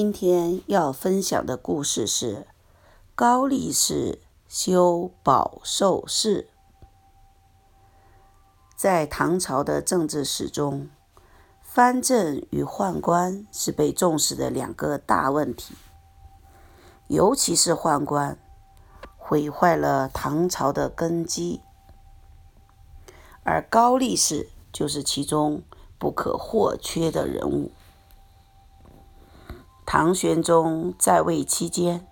今天要分享的故事是高力士修宝寿寺。在唐朝的政治史中，藩镇与宦官是被重视的两个大问题。尤其是宦官，毁坏了唐朝的根基，而高力士就是其中不可或缺的人物。唐玄宗在位期间，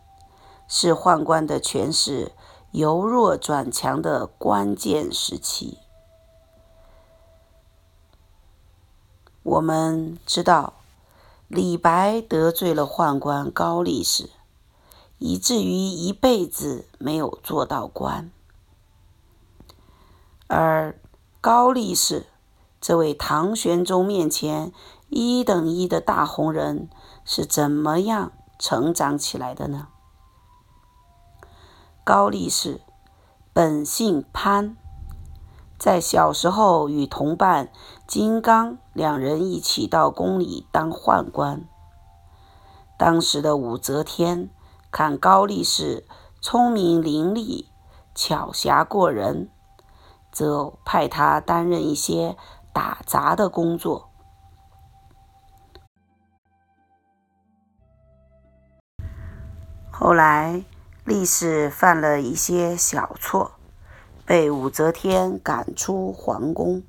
是宦官的权势由弱转强的关键时期。我们知道，李白得罪了宦官高力士，以至于一辈子没有做到官。而高力士这位唐玄宗面前一等一的大红人。是怎么样成长起来的呢？高力士本姓潘，在小时候与同伴金刚两人一起到宫里当宦官。当时的武则天看高力士聪明伶俐、巧侠过人，则派他担任一些打杂的工作。后来，力士犯了一些小错，被武则天赶出皇宫。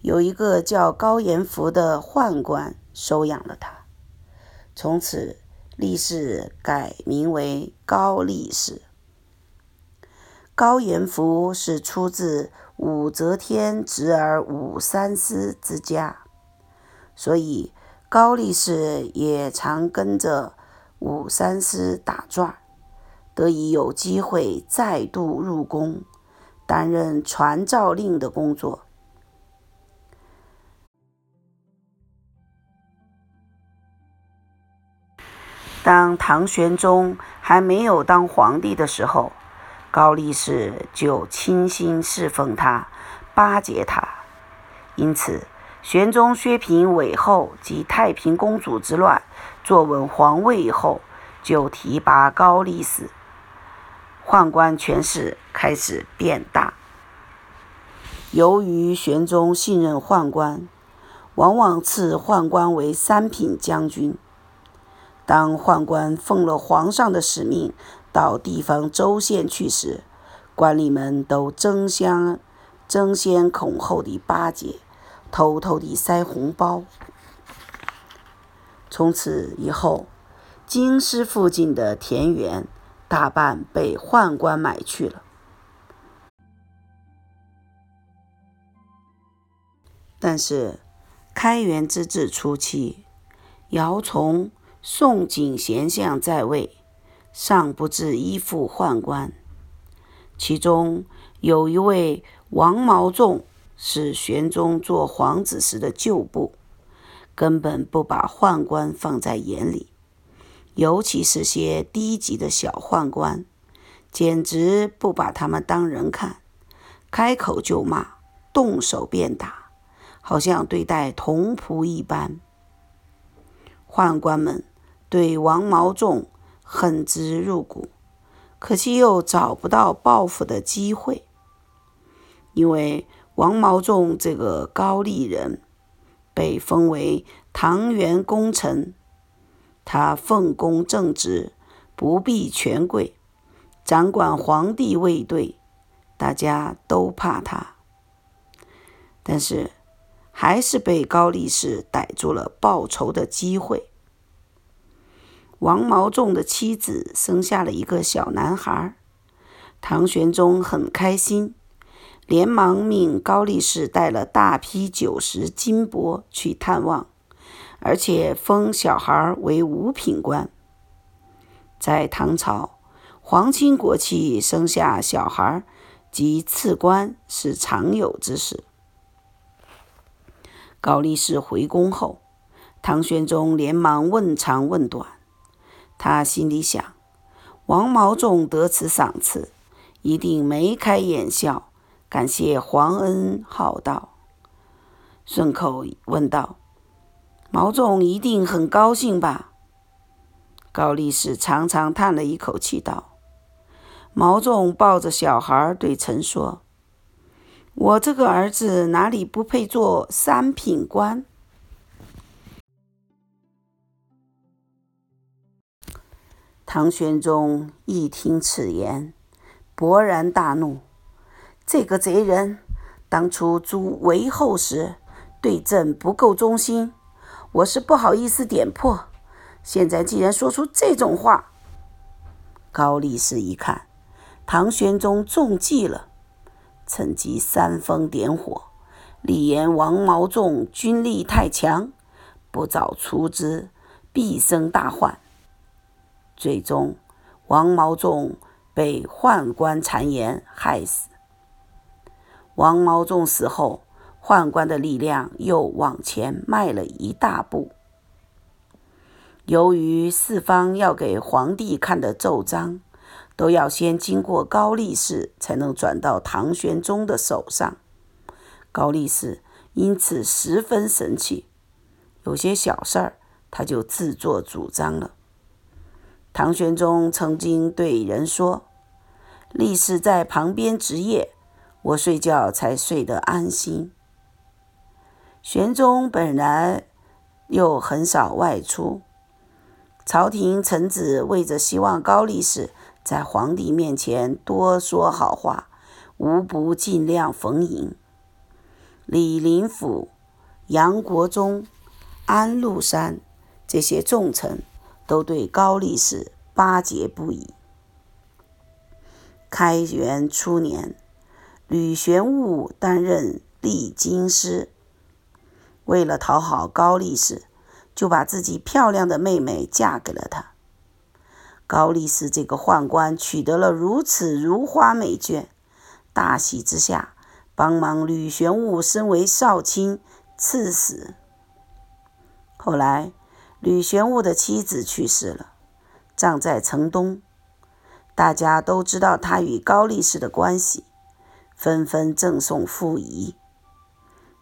有一个叫高延福的宦官收养了他，从此力士改名为高力士。高延福是出自武则天侄儿武三思之家，所以高力士也常跟着。武三思打转，得以有机会再度入宫，担任传诏令的工作。当唐玄宗还没有当皇帝的时候，高力士就倾心侍奉他，巴结他，因此。玄宗削平韦后及太平公主之乱，坐稳皇位以后，就提拔高力士，宦官权势开始变大。由于玄宗信任宦官，往往赐宦官为三品将军。当宦官奉了皇上的使命到地方州县去时，官吏们都争相争先恐后地巴结。偷偷地塞红包。从此以后，京师附近的田园大半被宦官买去了。但是，开元之治初期，姚崇、宋景贤相在位，尚不至依附宦官。其中有一位王毛仲。是玄宗做皇子时的旧部，根本不把宦官放在眼里，尤其是些低级的小宦官，简直不把他们当人看，开口就骂，动手便打，好像对待同仆一般。宦官们对王毛仲恨之入骨，可惜又找不到报复的机会，因为。王毛仲这个高丽人，被封为唐元功臣。他奉公正直，不避权贵，掌管皇帝卫队，大家都怕他。但是，还是被高力士逮住了报仇的机会。王毛仲的妻子生下了一个小男孩，唐玄宗很开心。连忙命高力士带了大批酒食金帛去探望，而且封小孩为五品官。在唐朝，皇亲国戚生下小孩及赐官是常有之事。高力士回宫后，唐玄宗连忙问长问短。他心里想：王毛仲得此赏赐，一定眉开眼笑。感谢皇恩浩荡，顺口问道：“毛仲一定很高兴吧？”高力士长长叹了一口气，道：“毛仲抱着小孩对臣说：‘我这个儿子哪里不配做三品官？’”唐玄宗一听此言，勃然大怒：“这个贼人，当初诛韦后时对朕不够忠心，我是不好意思点破。现在既然说出这种话，高力士一看唐玄宗中计了，趁机煽风点火，立言王毛仲军力太强，不早除之，必生大患。最终，王毛仲被宦官谗言害死。王毛仲死后，宦官的力量又往前迈了一大步。由于四方要给皇帝看的奏章，都要先经过高力士，才能转到唐玄宗的手上。高力士因此十分生气，有些小事儿他就自作主张了。唐玄宗曾经对人说：“力士在旁边值夜，我睡觉才睡得安心。”玄宗本来又很少外出，朝廷臣子为着希望高力士在皇帝面前多说好话，无不尽量逢迎。李林甫、杨国忠、安禄山这些重臣。都对高力士巴结不已。开元初年，吕玄武担任历京师，为了讨好高力士，就把自己漂亮的妹妹嫁给了他。高力士这个宦官取得了如此如花美眷，大喜之下，帮忙吕玄武升为少卿，赐死。后来。吕玄武的妻子去世了，葬在城东。大家都知道他与高力士的关系，纷纷赠送富仪。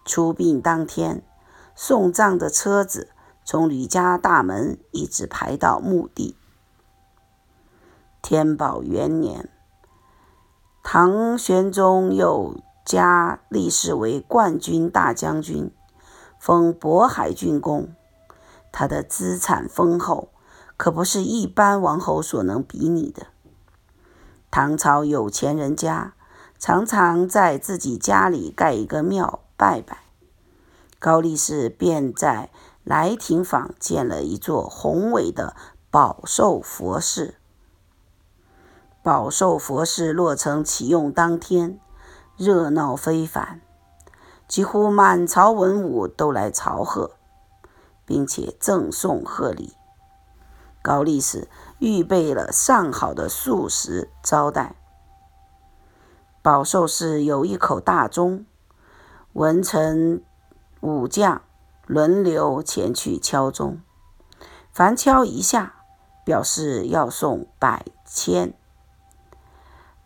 出殡当天，送葬的车子从吕家大门一直排到墓地。天宝元年，唐玄宗又加力士为冠军大将军，封渤海郡公。他的资产丰厚，可不是一般王侯所能比拟的。唐朝有钱人家常常在自己家里盖一个庙拜拜，高力士便在来亭坊建了一座宏伟的宝寿佛寺。宝寿佛寺落成启用当天，热闹非凡，几乎满朝文武都来朝贺。并且赠送贺礼，高力士预备了上好的素食招待。宝寿寺有一口大钟，文臣武将轮流前去敲钟，凡敲一下，表示要送百千。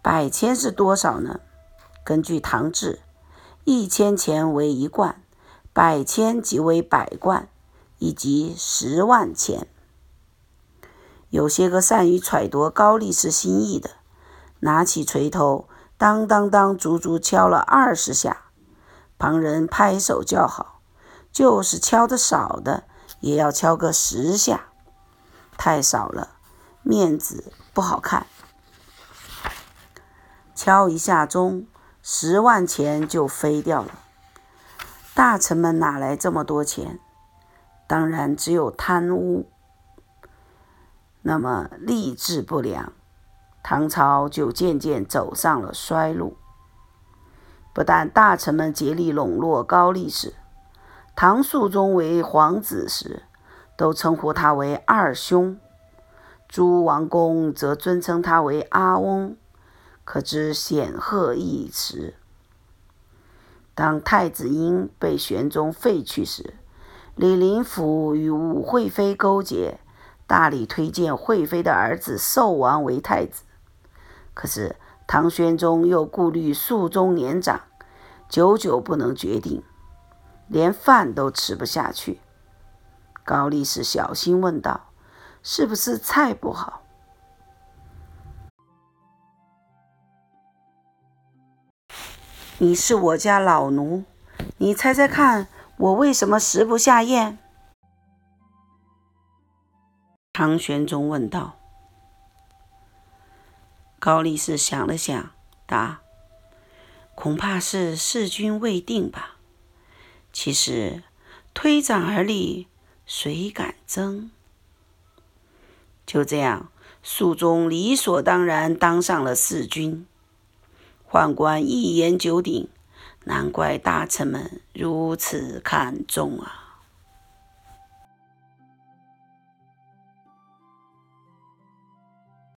百千是多少呢？根据唐制，一千钱为一贯，百千即为百贯。以及十万钱。有些个善于揣度高力士心意的，拿起锤头，当当当，足足敲了二十下。旁人拍手叫好，就是敲的少的，也要敲个十下。太少了，面子不好看。敲一下钟，十万钱就飞掉了。大臣们哪来这么多钱？当然，只有贪污，那么吏治不良，唐朝就渐渐走上了衰路。不但大臣们竭力笼络高力士，唐肃宗为皇子时，都称呼他为二兄；诸王公则尊称他为阿翁，可知显赫一时。当太子婴被玄宗废去时，李林甫与武惠妃勾结，大力推荐惠妃的儿子寿王为太子。可是唐玄宗又顾虑肃宗年长，久久不能决定，连饭都吃不下去。高力士小心问道：“是不是菜不好？你是我家老奴，你猜猜看，我为什么食不下咽？唐玄宗问道。高力士想了想，答：“恐怕是弑君未定吧。其实推掌而立，谁敢争？”就这样，肃宗理所当然当上了弑君。宦官一言九鼎，难怪大臣们如此看重啊！